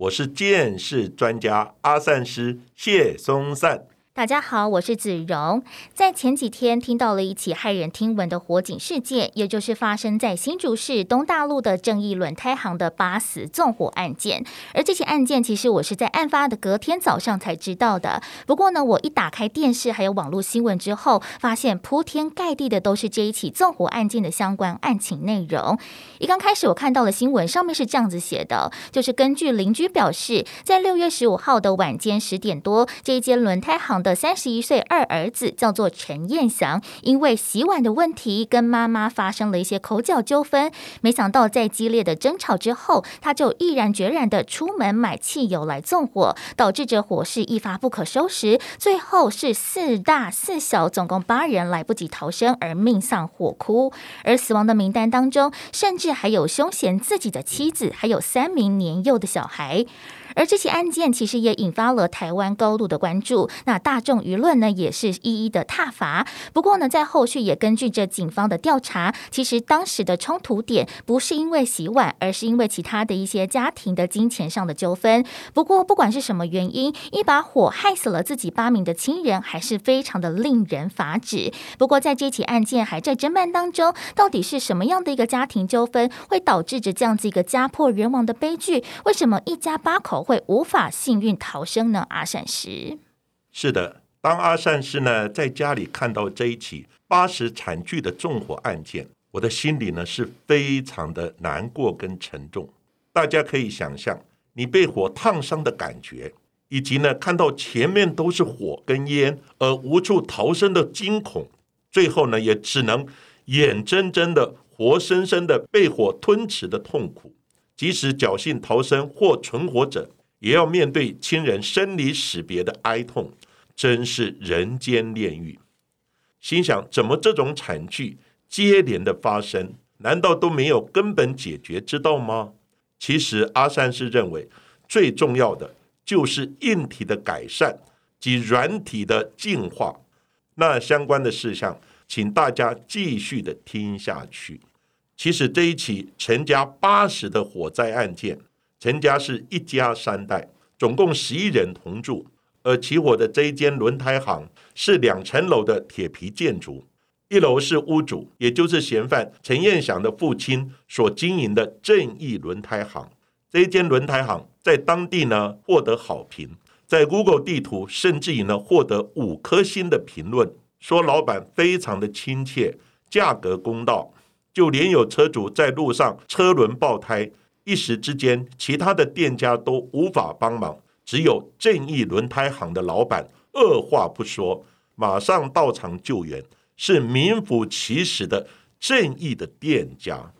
我是见识专家阿善师谢松善。大家好，我是子荣。在前几天听到了一起骇人听闻的火警事件，也就是发生在新竹市东大路的正义轮胎行的八死纵火案件。而这起案件，其实我是在案发的隔天早上才知道的。不过呢，我一打开电视还有网络新闻之后，发现铺天盖地的都是这一起纵火案件的相关案情内容。一刚开始我看到了新闻，上面是这样子写的，就是根据邻居表示，在六月十五号的晚间十点多，这一间轮胎行的。三十一岁二儿子叫做陈彦祥，因为洗碗的问题跟妈妈发生了一些口角纠纷。没想到在激烈的争吵之后，他就毅然决然的出门买汽油来纵火，导致这火势一发不可收拾。最后是四大四小，总共八人来不及逃生而命丧火窟。而死亡的名单当中，甚至还有凶嫌自己的妻子，还有三名年幼的小孩。而这起案件其实也引发了台湾高度的关注，那大众舆论呢也是一一的挞伐。不过呢，在后续也根据着警方的调查，其实当时的冲突点不是因为洗碗，而是因为其他的一些家庭的金钱上的纠纷。不过不管是什么原因，一把火害死了自己八名的亲人，还是非常的令人发指。不过在这起案件还在侦办当中，到底是什么样的一个家庭纠纷会导致着这样子一个家破人亡的悲剧？为什么一家八口？会无法幸运逃生呢？阿善师是的，当阿善师呢在家里看到这一起八十惨剧的纵火案件，我的心里呢是非常的难过跟沉重。大家可以想象，你被火烫伤的感觉，以及呢看到前面都是火跟烟，而无处逃生的惊恐，最后呢也只能眼睁睁的、活生生的被火吞噬的痛苦。即使侥幸逃生或存活者。也要面对亲人生离死别的哀痛，真是人间炼狱。心想，怎么这种惨剧接连的发生，难道都没有根本解决之道吗？其实，阿三是认为最重要的就是硬体的改善及软体的进化。那相关的事项，请大家继续的听下去。其实这一起陈家八十的火灾案件。陈家是一家三代，总共十一人同住。而起火的这一间轮胎行是两层楼的铁皮建筑，一楼是屋主，也就是嫌犯陈彦祥的父亲所经营的正义轮胎行。这一间轮胎行在当地呢获得好评，在 Google 地图甚至于呢获得五颗星的评论，说老板非常的亲切，价格公道，就连有车主在路上车轮爆胎。一时之间，其他的店家都无法帮忙，只有正义轮胎行的老板二话不说，马上到场救援，是名副其实的正义的店家。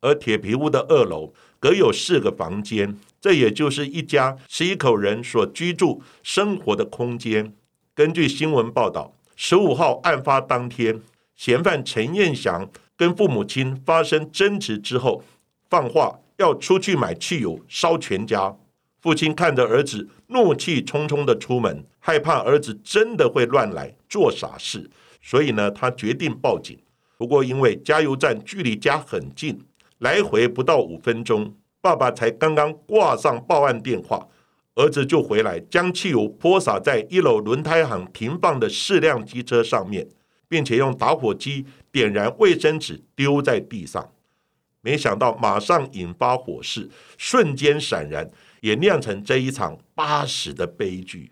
而铁皮屋的二楼隔有四个房间，这也就是一家十一口人所居住生活的空间。根据新闻报道，十五号案发当天，嫌犯陈彦祥跟父母亲发生争执之后，放话。要出去买汽油烧全家，父亲看着儿子怒气冲冲的出门，害怕儿子真的会乱来做傻事，所以呢，他决定报警。不过因为加油站距离家很近，来回不到五分钟，爸爸才刚刚挂上报案电话，儿子就回来将汽油泼洒在一楼轮胎行停放的四辆机车上面，并且用打火机点燃卫生纸丢在地上。没想到，马上引发火势，瞬间闪燃，也酿成这一场八十的悲剧。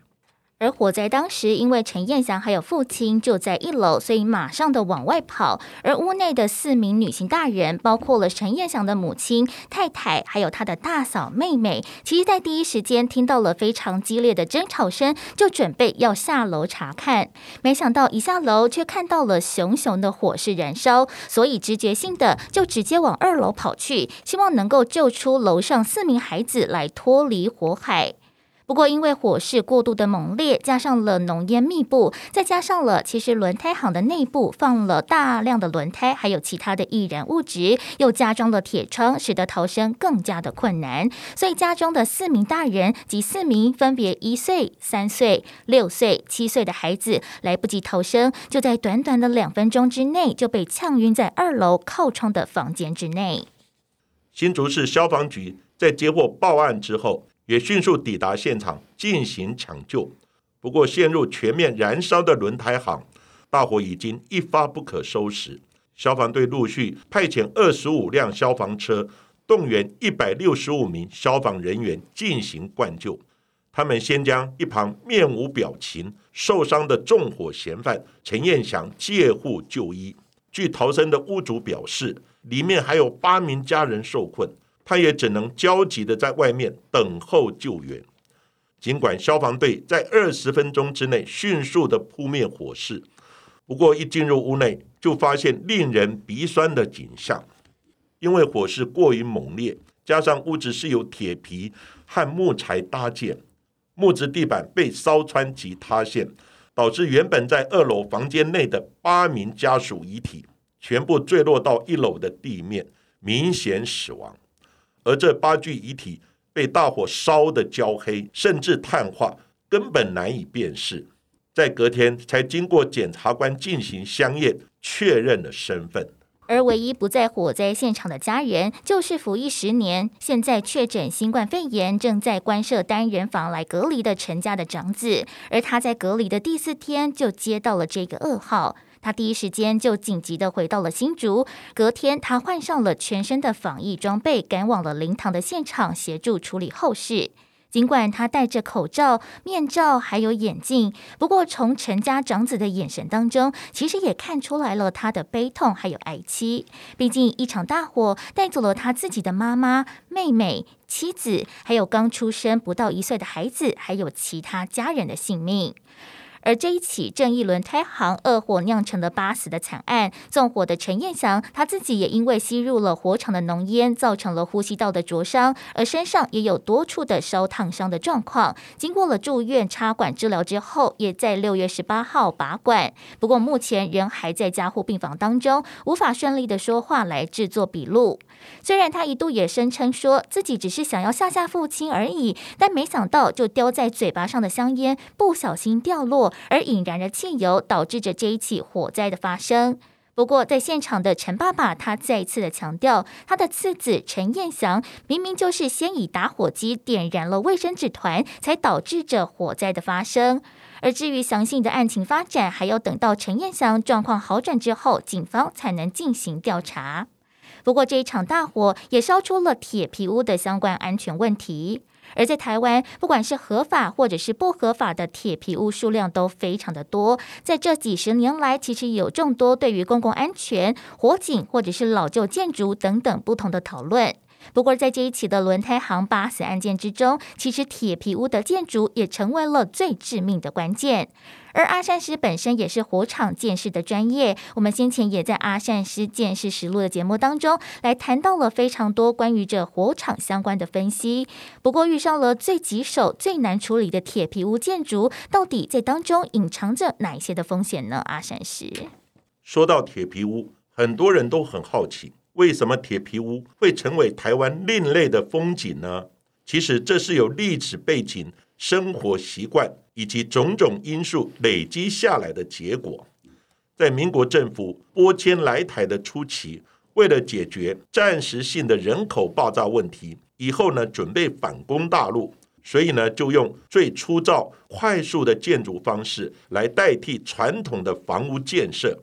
而火灾当时，因为陈彦祥还有父亲就在一楼，所以马上的往外跑。而屋内的四名女性大人，包括了陈彦祥的母亲、太太，还有他的大嫂、妹妹，其实，在第一时间听到了非常激烈的争吵声，就准备要下楼查看。没想到一下楼，却看到了熊熊的火势燃烧，所以直觉性的就直接往二楼跑去，希望能够救出楼上四名孩子来脱离火海。不过，因为火势过度的猛烈，加上了浓烟密布，再加上了其实轮胎行的内部放了大量的轮胎，还有其他的易燃物质，又加装了铁窗，使得逃生更加的困难。所以家中的四名大人及四名分别一岁、三岁、六岁、七岁的孩子，来不及逃生，就在短短的两分钟之内就被呛晕在二楼靠窗的房间之内。新竹市消防局在接获报案之后。也迅速抵达现场进行抢救，不过陷入全面燃烧的轮胎行，大火已经一发不可收拾。消防队陆续派遣二十五辆消防车，动员一百六十五名消防人员进行灌救。他们先将一旁面无表情、受伤的纵火嫌犯陈彦祥借护就医。据逃生的屋主表示，里面还有八名家人受困。他也只能焦急的在外面等候救援。尽管消防队在二十分钟之内迅速的扑灭火势，不过一进入屋内就发现令人鼻酸的景象。因为火势过于猛烈，加上屋子是由铁皮和木材搭建，木质地板被烧穿及塌陷，导致原本在二楼房间内的八名家属遗体全部坠落到一楼的地面，明显死亡。而这八具遗体被大火烧得焦黑，甚至碳化，根本难以辨识。在隔天才经过检察官进行相验，确认了身份。而唯一不在火灾现场的家人，就是服役十年、现在确诊新冠肺炎、正在关设单人房来隔离的陈家的长子。而他在隔离的第四天，就接到了这个噩耗。他第一时间就紧急的回到了新竹，隔天他换上了全身的防疫装备，赶往了灵堂的现场协助处理后事。尽管他戴着口罩、面罩还有眼镜，不过从陈家长子的眼神当中，其实也看出来了他的悲痛还有哀戚。毕竟一场大火带走了他自己的妈妈、妹妹、妻子，还有刚出生不到一岁的孩子，还有其他家人的性命。而这一起正义轮胎行恶火酿成了八死的惨案，纵火的陈彦祥他自己也因为吸入了火场的浓烟，造成了呼吸道的灼伤，而身上也有多处的烧烫伤的状况。经过了住院插管治疗之后，也在六月十八号拔管，不过目前仍还在加护病房当中，无法顺利的说话来制作笔录。虽然他一度也声称说自己只是想要吓吓父亲而已，但没想到就叼在嘴巴上的香烟不小心掉落，而引燃了汽油，导致着这一起火灾的发生。不过在现场的陈爸爸，他再次的强调，他的次子陈彦祥明明就是先以打火机点燃了卫生纸团，才导致着火灾的发生。而至于详细的案情发展，还要等到陈彦祥状况好转之后，警方才能进行调查。不过，这一场大火也烧出了铁皮屋的相关安全问题。而在台湾，不管是合法或者是不合法的铁皮屋数量都非常的多。在这几十年来，其实有众多对于公共安全、火警或者是老旧建筑等等不同的讨论。不过，在这一起的轮胎行八死案件之中，其实铁皮屋的建筑也成为了最致命的关键。而阿善师本身也是火场建设的专业，我们先前也在阿善师建设实录的节目当中来谈到了非常多关于这火场相关的分析。不过遇上了最棘手、最难处理的铁皮屋建筑，到底在当中隐藏着哪一些的风险呢？阿善师说到铁皮屋，很多人都很好奇，为什么铁皮屋会成为台湾另类的风景呢？其实这是有历史背景、生活习惯。以及种种因素累积下来的结果，在民国政府拨迁来台的初期，为了解决暂时性的人口爆炸问题，以后呢准备反攻大陆，所以呢就用最粗糙、快速的建筑方式来代替传统的房屋建设，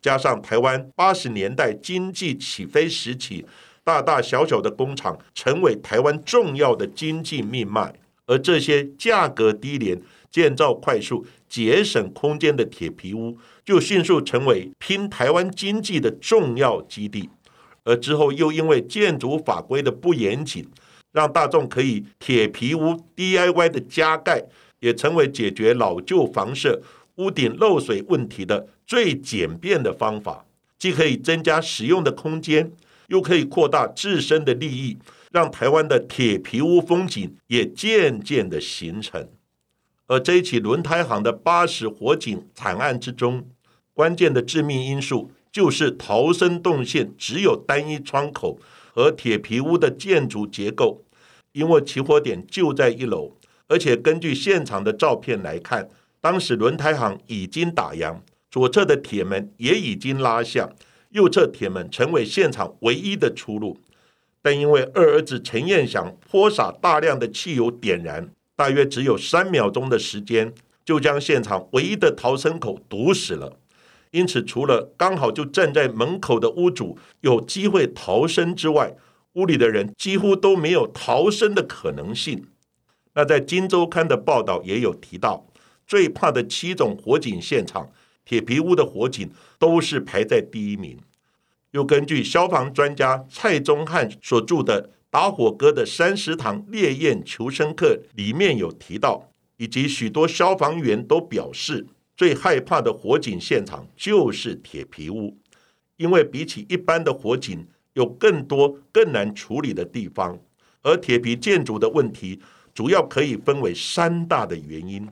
加上台湾八十年代经济起飞时期，大大小小的工厂成为台湾重要的经济命脉，而这些价格低廉。建造快速、节省空间的铁皮屋，就迅速成为拼台湾经济的重要基地。而之后又因为建筑法规的不严谨，让大众可以铁皮屋 DIY 的加盖，也成为解决老旧房舍屋顶漏水问题的最简便的方法。既可以增加使用的空间，又可以扩大自身的利益，让台湾的铁皮屋风景也渐渐的形成。而这一起轮胎行的八十火警惨案之中，关键的致命因素就是逃生动线只有单一窗口和铁皮屋的建筑结构，因为起火点就在一楼，而且根据现场的照片来看，当时轮胎行已经打烊，左侧的铁门也已经拉下，右侧铁门成为现场唯一的出路。但因为二儿子陈彦祥泼洒大量的汽油点燃，大约只有三秒钟的时间，就将现场唯一的逃生口堵死了。因此，除了刚好就站在门口的屋主有机会逃生之外，屋里的人几乎都没有逃生的可能性。那在《金周刊》的报道也有提到，最怕的七种火警现场，铁皮屋的火警都是排在第一名。又根据消防专家蔡宗汉所著的《打火哥的三十堂烈焰求生课》里面有提到，以及许多消防员都表示。最害怕的火警现场就是铁皮屋，因为比起一般的火警，有更多更难处理的地方。而铁皮建筑的问题，主要可以分为三大的原因。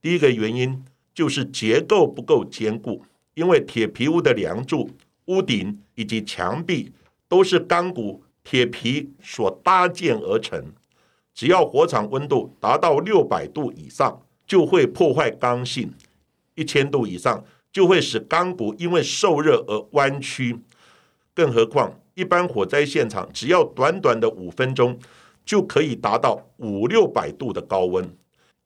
第一个原因就是结构不够坚固，因为铁皮屋的梁柱、屋顶以及墙壁都是钢骨铁皮所搭建而成，只要火场温度达到六百度以上，就会破坏刚性。一千度以上就会使钢骨因为受热而弯曲，更何况一般火灾现场只要短短的五分钟就可以达到五六百度的高温，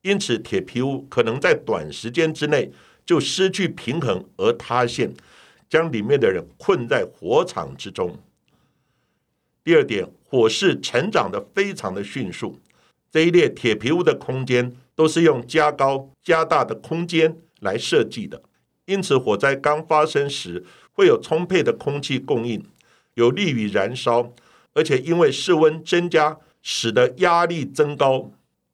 因此铁皮屋可能在短时间之内就失去平衡而塌陷，将里面的人困在火场之中。第二点，火势成长的非常的迅速，这一列铁皮屋的空间都是用加高加大的空间。来设计的，因此火灾刚发生时会有充沛的空气供应，有利于燃烧，而且因为室温增加，使得压力增高，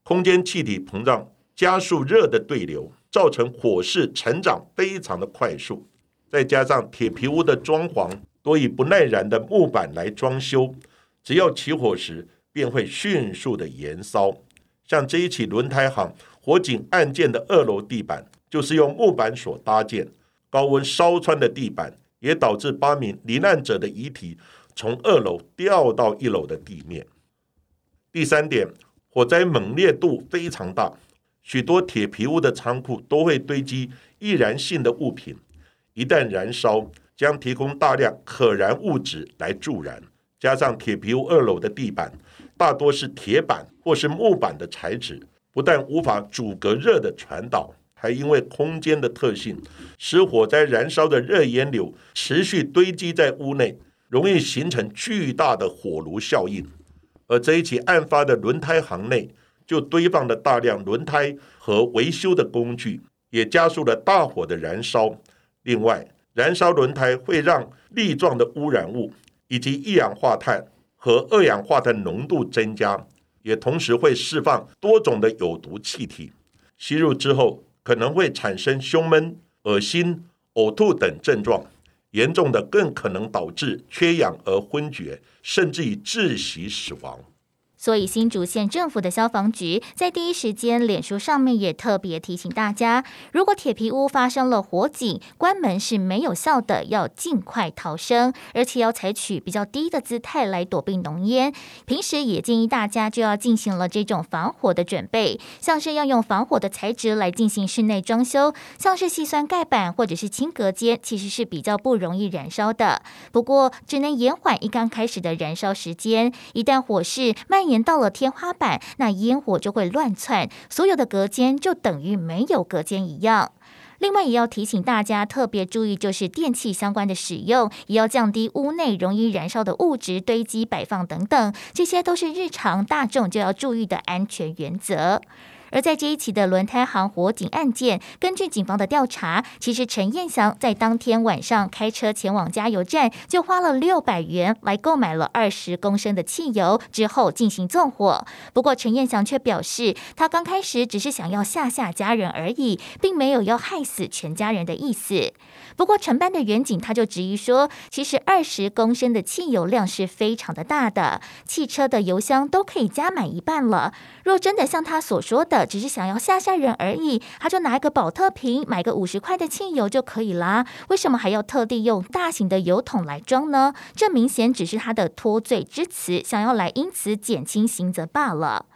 空间气体膨胀，加速热的对流，造成火势成长非常的快速。再加上铁皮屋的装潢多以不耐燃的木板来装修，只要起火时便会迅速的燃烧。像这一起轮胎行火警案件的二楼地板。就是用木板所搭建，高温烧穿的地板，也导致八名罹难者的遗体从二楼掉到一楼的地面。第三点，火灾猛烈度非常大，许多铁皮屋的仓库都会堆积易燃性的物品，一旦燃烧，将提供大量可燃物质来助燃。加上铁皮屋二楼的地板大多是铁板或是木板的材质，不但无法阻隔热的传导。还因为空间的特性，使火灾燃烧的热烟流持续堆积在屋内，容易形成巨大的火炉效应。而这一起案发的轮胎行内，就堆放了大量轮胎和维修的工具，也加速了大火的燃烧。另外，燃烧轮胎会让粒状的污染物以及一氧化碳和二氧化碳浓度增加，也同时会释放多种的有毒气体，吸入之后。可能会产生胸闷、恶心、呕吐等症状，严重的更可能导致缺氧而昏厥，甚至于窒息死亡。所以新竹县政府的消防局在第一时间，脸书上面也特别提醒大家，如果铁皮屋发生了火警，关门是没有效的，要尽快逃生，而且要采取比较低的姿态来躲避浓烟。平时也建议大家就要进行了这种防火的准备，像是要用防火的材质来进行室内装修，像是细酸盖板或者是轻隔间，其实是比较不容易燃烧的。不过只能延缓一刚开始的燃烧时间，一旦火势蔓年到了天花板，那烟火就会乱窜，所有的隔间就等于没有隔间一样。另外，也要提醒大家特别注意，就是电器相关的使用，也要降低屋内容易燃烧的物质堆积摆放等等，这些都是日常大众就要注意的安全原则。而在这一起的轮胎行火警案件，根据警方的调查，其实陈彦祥在当天晚上开车前往加油站，就花了六百元来购买了二十公升的汽油，之后进行纵火。不过陈彦祥却表示，他刚开始只是想要吓吓家人而已，并没有要害死全家人的意思。不过承办的远景他就质疑说，其实二十公升的汽油量是非常的大的，汽车的油箱都可以加满一半了。若真的像他所说的，只是想要吓吓人而已，他就拿一个保特瓶买个五十块的汽油就可以啦。为什么还要特地用大型的油桶来装呢？这明显只是他的脱罪之词，想要来因此减轻刑责罢了。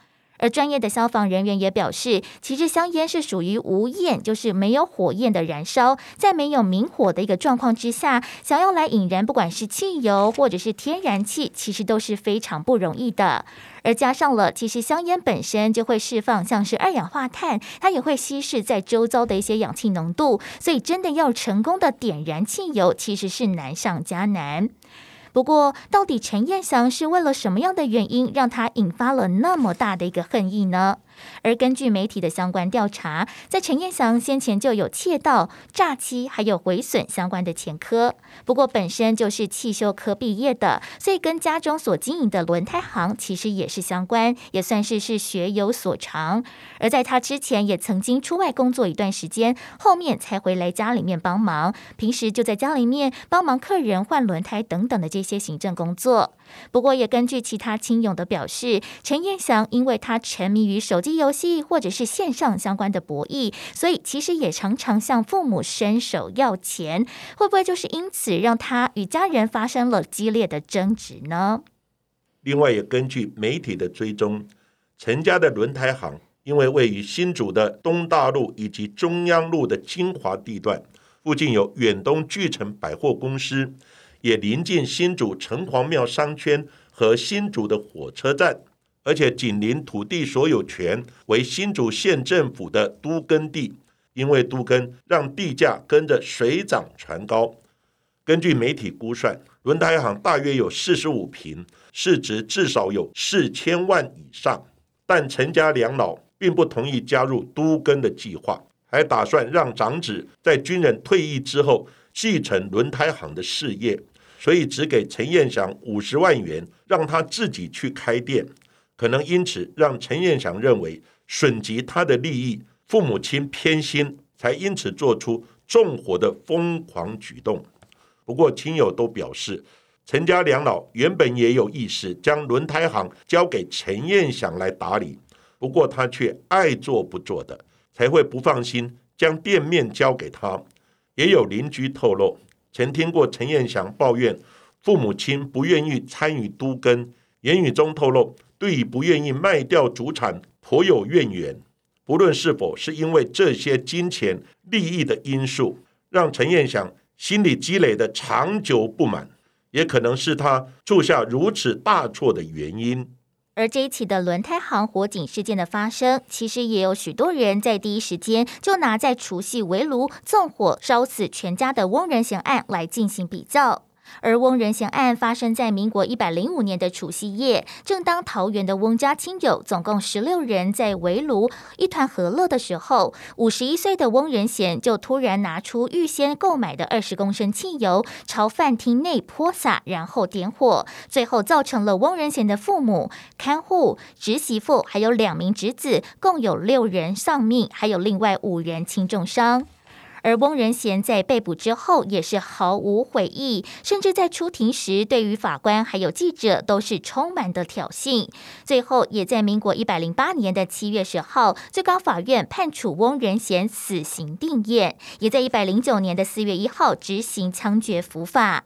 而专业的消防人员也表示，其实香烟是属于无焰，就是没有火焰的燃烧，在没有明火的一个状况之下，想要来引燃，不管是汽油或者是天然气，其实都是非常不容易的。而加上了，其实香烟本身就会释放像是二氧化碳，它也会稀释在周遭的一些氧气浓度，所以真的要成功的点燃汽油，其实是难上加难。不过，到底陈彦祥是为了什么样的原因，让他引发了那么大的一个恨意呢？而根据媒体的相关调查，在陈彦祥先前就有窃盗、诈欺还有毁损相关的前科。不过本身就是汽修科毕业的，所以跟家中所经营的轮胎行其实也是相关，也算是是学有所长。而在他之前也曾经出外工作一段时间，后面才回来家里面帮忙，平时就在家里面帮忙客人换轮胎等等的这些行政工作。不过，也根据其他亲友的表示，陈彦祥因为他沉迷于手机游戏或者是线上相关的博弈，所以其实也常常向父母伸手要钱。会不会就是因此让他与家人发生了激烈的争执呢？另外，也根据媒体的追踪，陈家的轮胎行因为位于新竹的东大路以及中央路的精华地段，附近有远东巨城百货公司。也临近新竹城隍庙商圈和新竹的火车站，而且紧邻土地所有权为新竹县政府的都根地，因为都根让地价跟着水涨船高。根据媒体估算，轮胎行大约有四十五平，市值至少有四千万以上。但陈家两老并不同意加入都根的计划，还打算让长子在军人退役之后继承轮胎行的事业。所以只给陈彦祥五十万元，让他自己去开店，可能因此让陈彦祥认为损及他的利益，父母亲偏心，才因此做出纵火的疯狂举动。不过亲友都表示，陈家两老原本也有意识将轮胎行交给陈彦祥来打理，不过他却爱做不做的，才会不放心将店面交给他。也有邻居透露。曾听过陈彦祥抱怨父母亲不愿意参与都根，言语中透露对于不愿意卖掉祖产颇有怨言。不论是否是因为这些金钱利益的因素，让陈彦祥心里积累的长久不满，也可能是他铸下如此大错的原因。而这一起的轮胎行火警事件的发生，其实也有许多人在第一时间就拿在除夕围炉纵火烧死全家的翁仁贤案来进行比较。而翁仁贤案发生在民国一百零五年的除夕夜，正当桃园的翁家亲友总共十六人在围炉一团和乐的时候，五十一岁的翁仁贤就突然拿出预先购买的二十公升汽油，朝饭厅内泼洒，然后点火，最后造成了翁仁贤的父母、看护、侄媳妇还有两名侄子，共有六人丧命，还有另外五人轻重伤。而翁仁贤在被捕之后也是毫无悔意，甚至在出庭时对于法官还有记者都是充满的挑衅。最后也在民国一百零八年的七月十号，最高法院判处翁仁贤死刑定验，也在一百零九年的四月一号执行枪决伏法。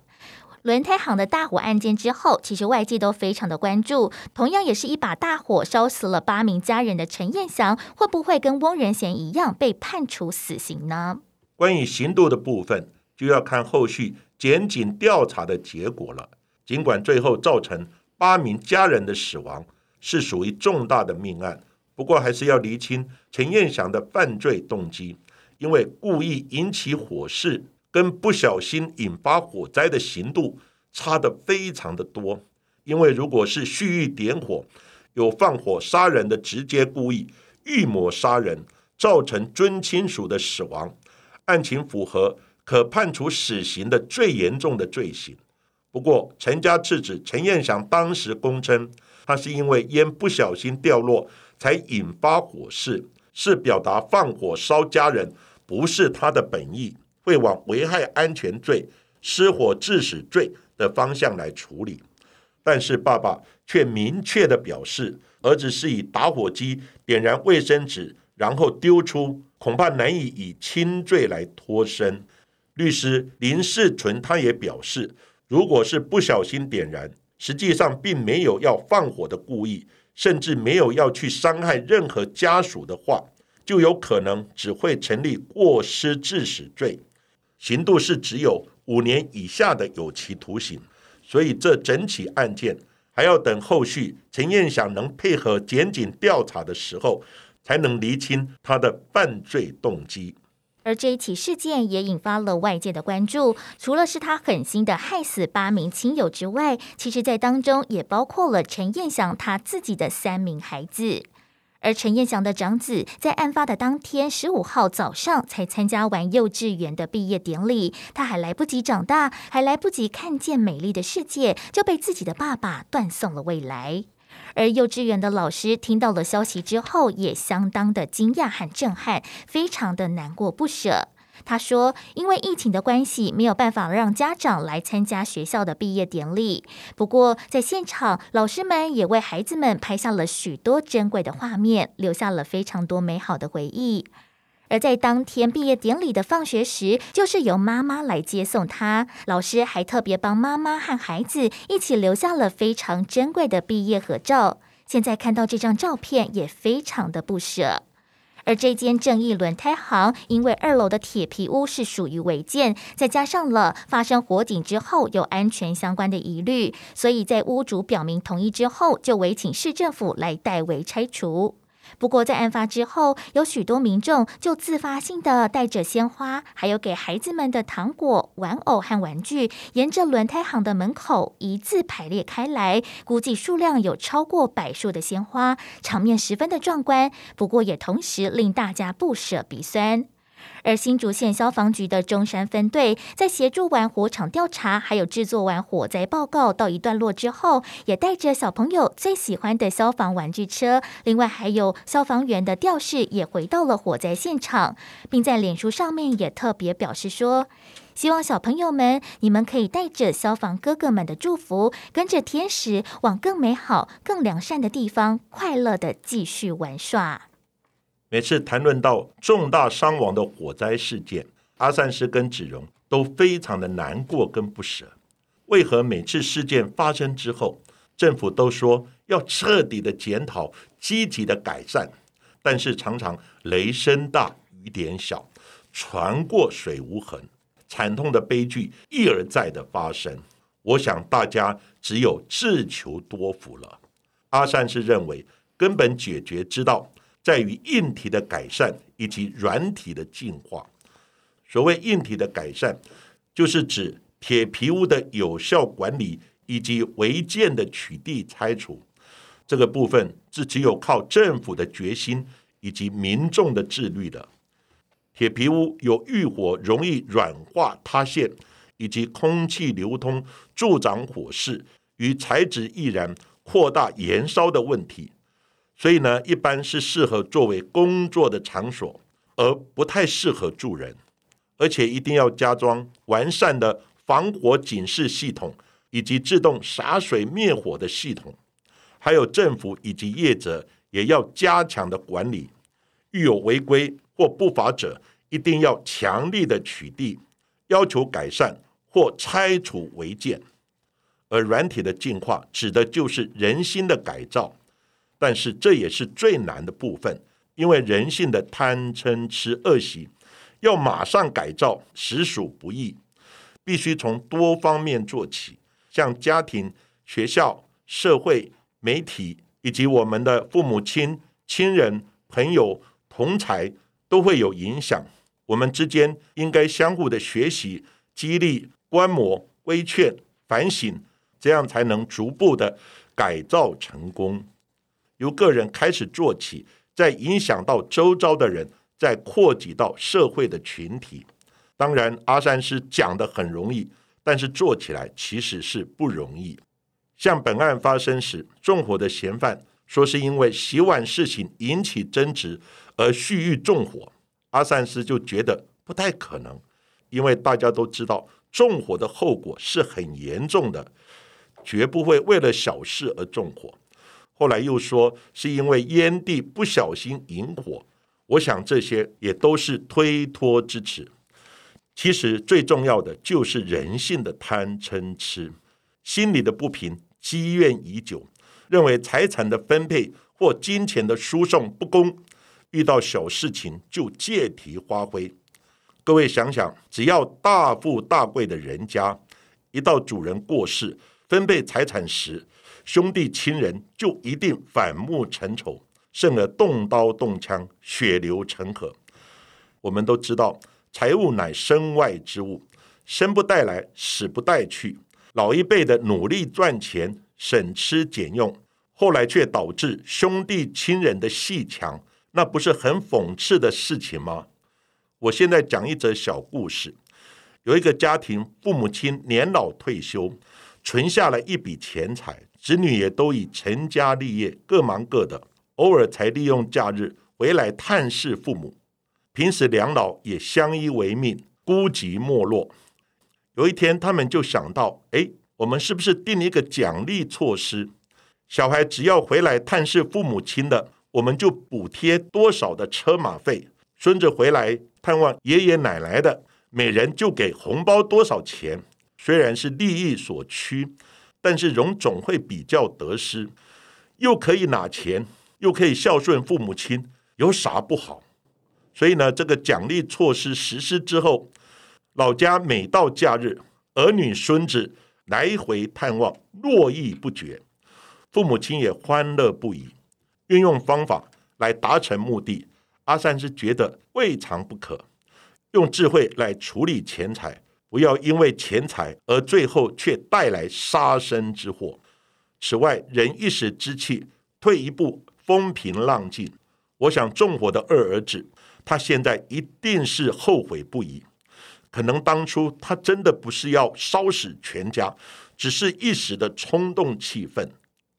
轮胎行的大火案件之后，其实外界都非常的关注，同样也是一把大火烧死了八名家人的陈彦祥，会不会跟翁仁贤一样被判处死刑呢？关于刑度的部分，就要看后续检警调查的结果了。尽管最后造成八名家人的死亡是属于重大的命案，不过还是要厘清陈彦祥的犯罪动机，因为故意引起火势跟不小心引发火灾的刑度差的非常的多。因为如果是蓄意点火，有放火杀人的直接故意，预谋杀人，造成尊亲属的死亡，案情符合可判处死刑的最严重的罪行。不过，陈家次子陈彦祥当时供称，他是因为烟不小心掉落才引发火势，是表达放火烧家人不是他的本意，会往危害安全罪、失火致死罪的方向来处理。但是爸爸却明确的表示。儿子是以打火机点燃卫生纸，然后丢出，恐怕难以以轻罪来脱身。律师林世纯他也表示，如果是不小心点燃，实际上并没有要放火的故意，甚至没有要去伤害任何家属的话，就有可能只会成立过失致死罪，刑度是只有五年以下的有期徒刑。所以这整起案件。还要等后续陈彦祥能配合检警调查的时候，才能厘清他的犯罪动机。而这一起事件也引发了外界的关注，除了是他狠心的害死八名亲友之外，其实在当中也包括了陈彦祥他自己的三名孩子。而陈彦祥的长子在案发的当天，十五号早上才参加完幼稚园的毕业典礼，他还来不及长大，还来不及看见美丽的世界，就被自己的爸爸断送了未来。而幼稚园的老师听到了消息之后，也相当的惊讶和震撼，非常的难过不舍。他说：“因为疫情的关系，没有办法让家长来参加学校的毕业典礼。不过，在现场，老师们也为孩子们拍下了许多珍贵的画面，留下了非常多美好的回忆。而在当天毕业典礼的放学时，就是由妈妈来接送他。老师还特别帮妈妈和孩子一起留下了非常珍贵的毕业合照。现在看到这张照片，也非常的不舍。”而这间正义轮胎行，因为二楼的铁皮屋是属于违建，再加上了发生火警之后有安全相关的疑虑，所以在屋主表明同意之后，就委请市政府来代为拆除。不过，在案发之后，有许多民众就自发性的带着鲜花，还有给孩子们的糖果、玩偶和玩具，沿着轮胎行的门口一字排列开来，估计数量有超过百束的鲜花，场面十分的壮观。不过，也同时令大家不舍鼻酸。而新竹县消防局的中山分队在协助完火场调查，还有制作完火灾报告到一段落之后，也带着小朋友最喜欢的消防玩具车，另外还有消防员的吊饰，也回到了火灾现场，并在脸书上面也特别表示说，希望小朋友们你们可以带着消防哥哥们的祝福，跟着天使往更美好、更良善的地方，快乐的继续玩耍。每次谈论到重大伤亡的火灾事件，阿善师跟子荣都非常的难过跟不舍。为何每次事件发生之后，政府都说要彻底的检讨、积极的改善，但是常常雷声大雨点小，船过水无痕，惨痛的悲剧一而再的发生。我想大家只有自求多福了。阿善是认为根本解决之道。在于硬体的改善以及软体的进化。所谓硬体的改善，就是指铁皮屋的有效管理以及违建的取缔拆除。这个部分是只有靠政府的决心以及民众的自律的。铁皮屋有遇火容易软化塌陷，以及空气流通助长火势与材质易燃扩大燃烧的问题。所以呢，一般是适合作为工作的场所，而不太适合住人。而且一定要加装完善的防火警示系统，以及自动洒水灭火的系统。还有政府以及业者也要加强的管理。遇有违规或不法者，一定要强力的取缔，要求改善或拆除违建。而软体的进化，指的就是人心的改造。但是这也是最难的部分，因为人性的贪嗔痴恶习，要马上改造实属不易，必须从多方面做起，像家庭、学校、社会、媒体以及我们的父母亲、亲人、朋友、同才都会有影响。我们之间应该相互的学习、激励、观摩、规劝、反省，这样才能逐步的改造成功。由个人开始做起，再影响到周遭的人，再扩及到社会的群体。当然，阿三师讲的很容易，但是做起来其实是不容易。像本案发生时，纵火的嫌犯说是因为洗碗事情引起争执而蓄意纵火，阿三师就觉得不太可能，因为大家都知道纵火的后果是很严重的，绝不会为了小事而纵火。后来又说是因为烟蒂不小心引火，我想这些也都是推脱之词。其实最重要的就是人性的贪嗔痴，心里的不平。积怨已久，认为财产的分配或金钱的输送不公，遇到小事情就借题发挥。各位想想，只要大富大贵的人家，一到主人过世分配财产时，兄弟亲人就一定反目成仇，甚而动刀动枪，血流成河。我们都知道，财物乃身外之物，生不带来，死不带去。老一辈的努力赚钱、省吃俭用，后来却导致兄弟亲人的戏强，那不是很讽刺的事情吗？我现在讲一则小故事：有一个家庭，父母亲年老退休，存下了一笔钱财，子女也都已成家立业，各忙各的，偶尔才利用假日回来探视父母。平时两老也相依为命，孤寂没落。有一天，他们就想到：哎，我们是不是定一个奖励措施？小孩只要回来探视父母亲的，我们就补贴多少的车马费；孙子回来探望爷爷奶奶的，每人就给红包多少钱。虽然是利益所趋，但是荣总会比较得失，又可以拿钱，又可以孝顺父母亲，有啥不好？所以呢，这个奖励措施实施之后。老家每到假日，儿女孙子来回探望，络绎不绝，父母亲也欢乐不已。运用方法来达成目的，阿三是觉得未尝不可。用智慧来处理钱财，不要因为钱财而最后却带来杀身之祸。此外，人一时之气，退一步，风平浪静。我想纵火的二儿子，他现在一定是后悔不已。可能当初他真的不是要烧死全家，只是一时的冲动气愤，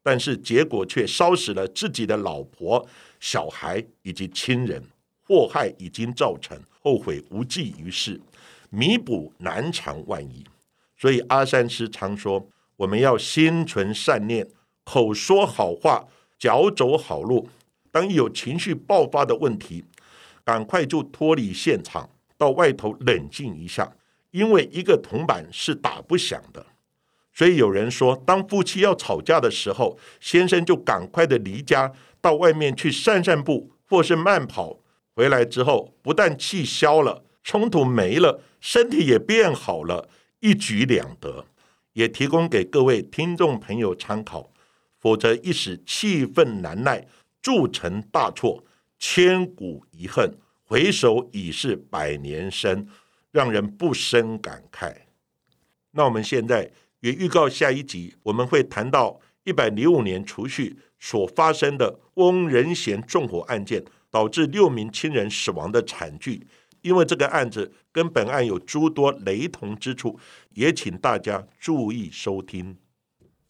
但是结果却烧死了自己的老婆、小孩以及亲人，祸害已经造成，后悔无济于事，弥补难偿万一。所以阿三师常说，我们要心存善念，口说好话，脚走好路。当有情绪爆发的问题，赶快就脱离现场。到外头冷静一下，因为一个铜板是打不响的。所以有人说，当夫妻要吵架的时候，先生就赶快的离家到外面去散散步，或是慢跑。回来之后，不但气消了，冲突没了，身体也变好了，一举两得。也提供给各位听众朋友参考。否则一时气愤难耐，铸成大错，千古遗恨。回首已是百年身，让人不生感慨。那我们现在也预告下一集，我们会谈到一百零五年除夕所发生的翁仁贤纵火案件，导致六名亲人死亡的惨剧。因为这个案子跟本案有诸多雷同之处，也请大家注意收听。